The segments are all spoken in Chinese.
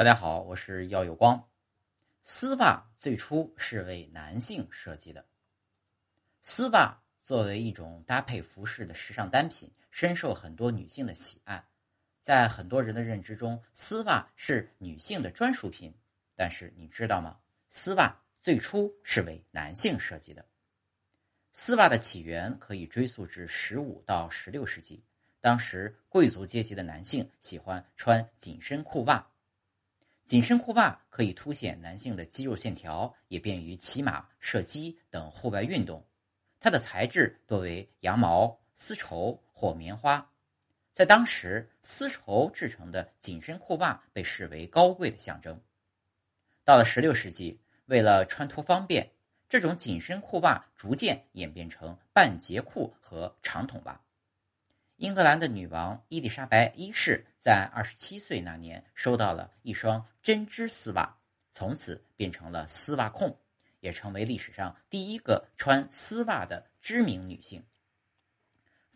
大家好，我是耀有光。丝袜最初是为男性设计的。丝袜作为一种搭配服饰的时尚单品，深受很多女性的喜爱。在很多人的认知中，丝袜是女性的专属品。但是你知道吗？丝袜最初是为男性设计的。丝袜的起源可以追溯至十五到十六世纪，当时贵族阶级的男性喜欢穿紧身裤袜。紧身裤袜可以凸显男性的肌肉线条，也便于骑马、射击等户外运动。它的材质多为羊毛、丝绸或棉花。在当时，丝绸制成的紧身裤袜被视为高贵的象征。到了16世纪，为了穿脱方便，这种紧身裤袜逐渐演变成半截裤和长筒袜。英格兰的女王伊丽莎白一世在二十七岁那年收到了一双针织丝袜，从此变成了丝袜控，也成为历史上第一个穿丝袜的知名女性。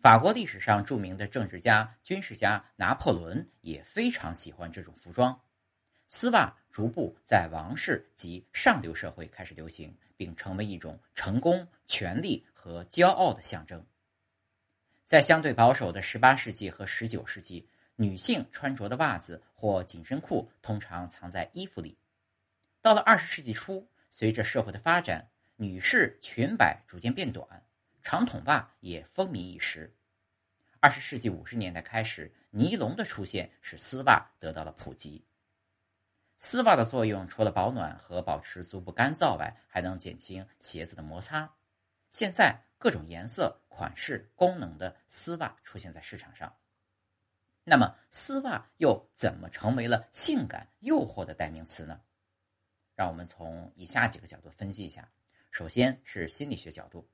法国历史上著名的政治家、军事家拿破仑也非常喜欢这种服装。丝袜逐步在王室及上流社会开始流行，并成为一种成功、权力和骄傲的象征。在相对保守的18世纪和19世纪，女性穿着的袜子或紧身裤通常藏在衣服里。到了20世纪初，随着社会的发展，女士裙摆逐渐变短，长筒袜也风靡一时。20世纪50年代开始，尼龙的出现使丝袜得到了普及。丝袜的作用除了保暖和保持足部干燥外，还能减轻鞋子的摩擦。现在。各种颜色、款式、功能的丝袜出现在市场上。那么，丝袜又怎么成为了性感诱惑的代名词呢？让我们从以下几个角度分析一下。首先是心理学角度，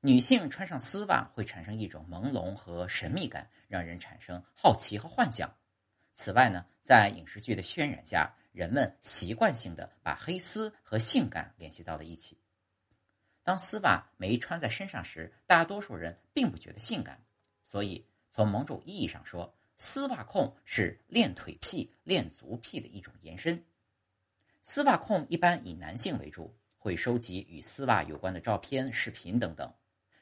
女性穿上丝袜会产生一种朦胧和神秘感，让人产生好奇和幻想。此外呢，在影视剧的渲染下，人们习惯性的把黑丝和性感联系到了一起。当丝袜没穿在身上时，大多数人并不觉得性感，所以从某种意义上说，丝袜控是练腿癖、练足癖的一种延伸。丝袜控一般以男性为主，会收集与丝袜有关的照片、视频等等。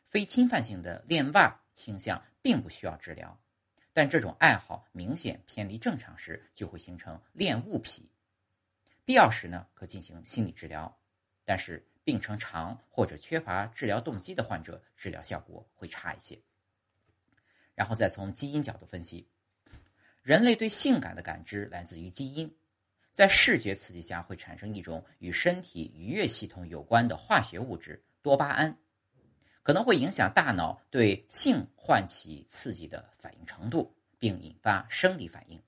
非侵犯性的恋袜倾向并不需要治疗，但这种爱好明显偏离正常时，就会形成恋物癖。必要时呢，可进行心理治疗，但是。病程长或者缺乏治疗动机的患者，治疗效果会差一些。然后再从基因角度分析，人类对性感的感知来自于基因，在视觉刺激下会产生一种与身体愉悦系统有关的化学物质多巴胺，可能会影响大脑对性唤起刺激的反应程度，并引发生理反应。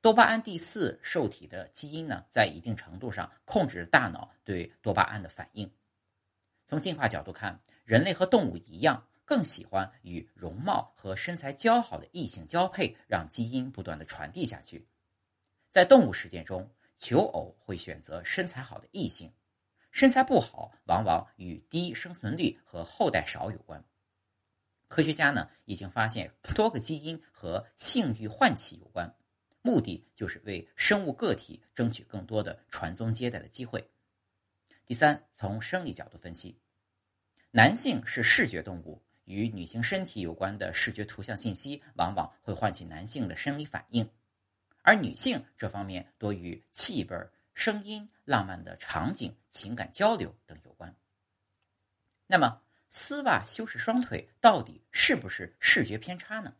多巴胺第四受体的基因呢，在一定程度上控制大脑对多巴胺的反应。从进化角度看，人类和动物一样，更喜欢与容貌和身材姣好的异性交配，让基因不断的传递下去。在动物实践中，求偶会选择身材好的异性，身材不好往往与低生存率和后代少有关。科学家呢，已经发现多个基因和性欲唤起有关。目的就是为生物个体争取更多的传宗接代的机会。第三，从生理角度分析，男性是视觉动物，与女性身体有关的视觉图像信息往往会唤起男性的生理反应，而女性这方面多与气味、声音、浪漫的场景、情感交流等有关。那么，丝袜修饰双腿到底是不是视觉偏差呢？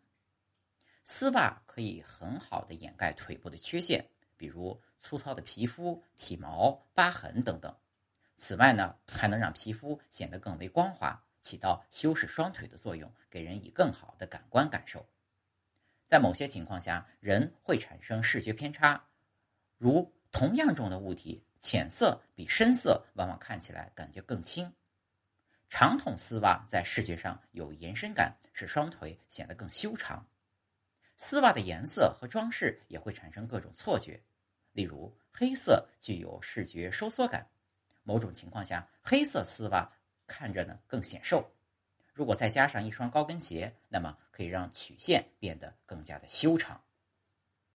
丝袜可以很好的掩盖腿部的缺陷，比如粗糙的皮肤、体毛、疤痕等等。此外呢，还能让皮肤显得更为光滑，起到修饰双腿的作用，给人以更好的感官感受。在某些情况下，人会产生视觉偏差，如同样重的物体，浅色比深色往往看起来感觉更轻。长筒丝袜在视觉上有延伸感，使双腿显得更修长。丝袜的颜色和装饰也会产生各种错觉，例如黑色具有视觉收缩感，某种情况下黑色丝袜看着呢更显瘦。如果再加上一双高跟鞋，那么可以让曲线变得更加的修长。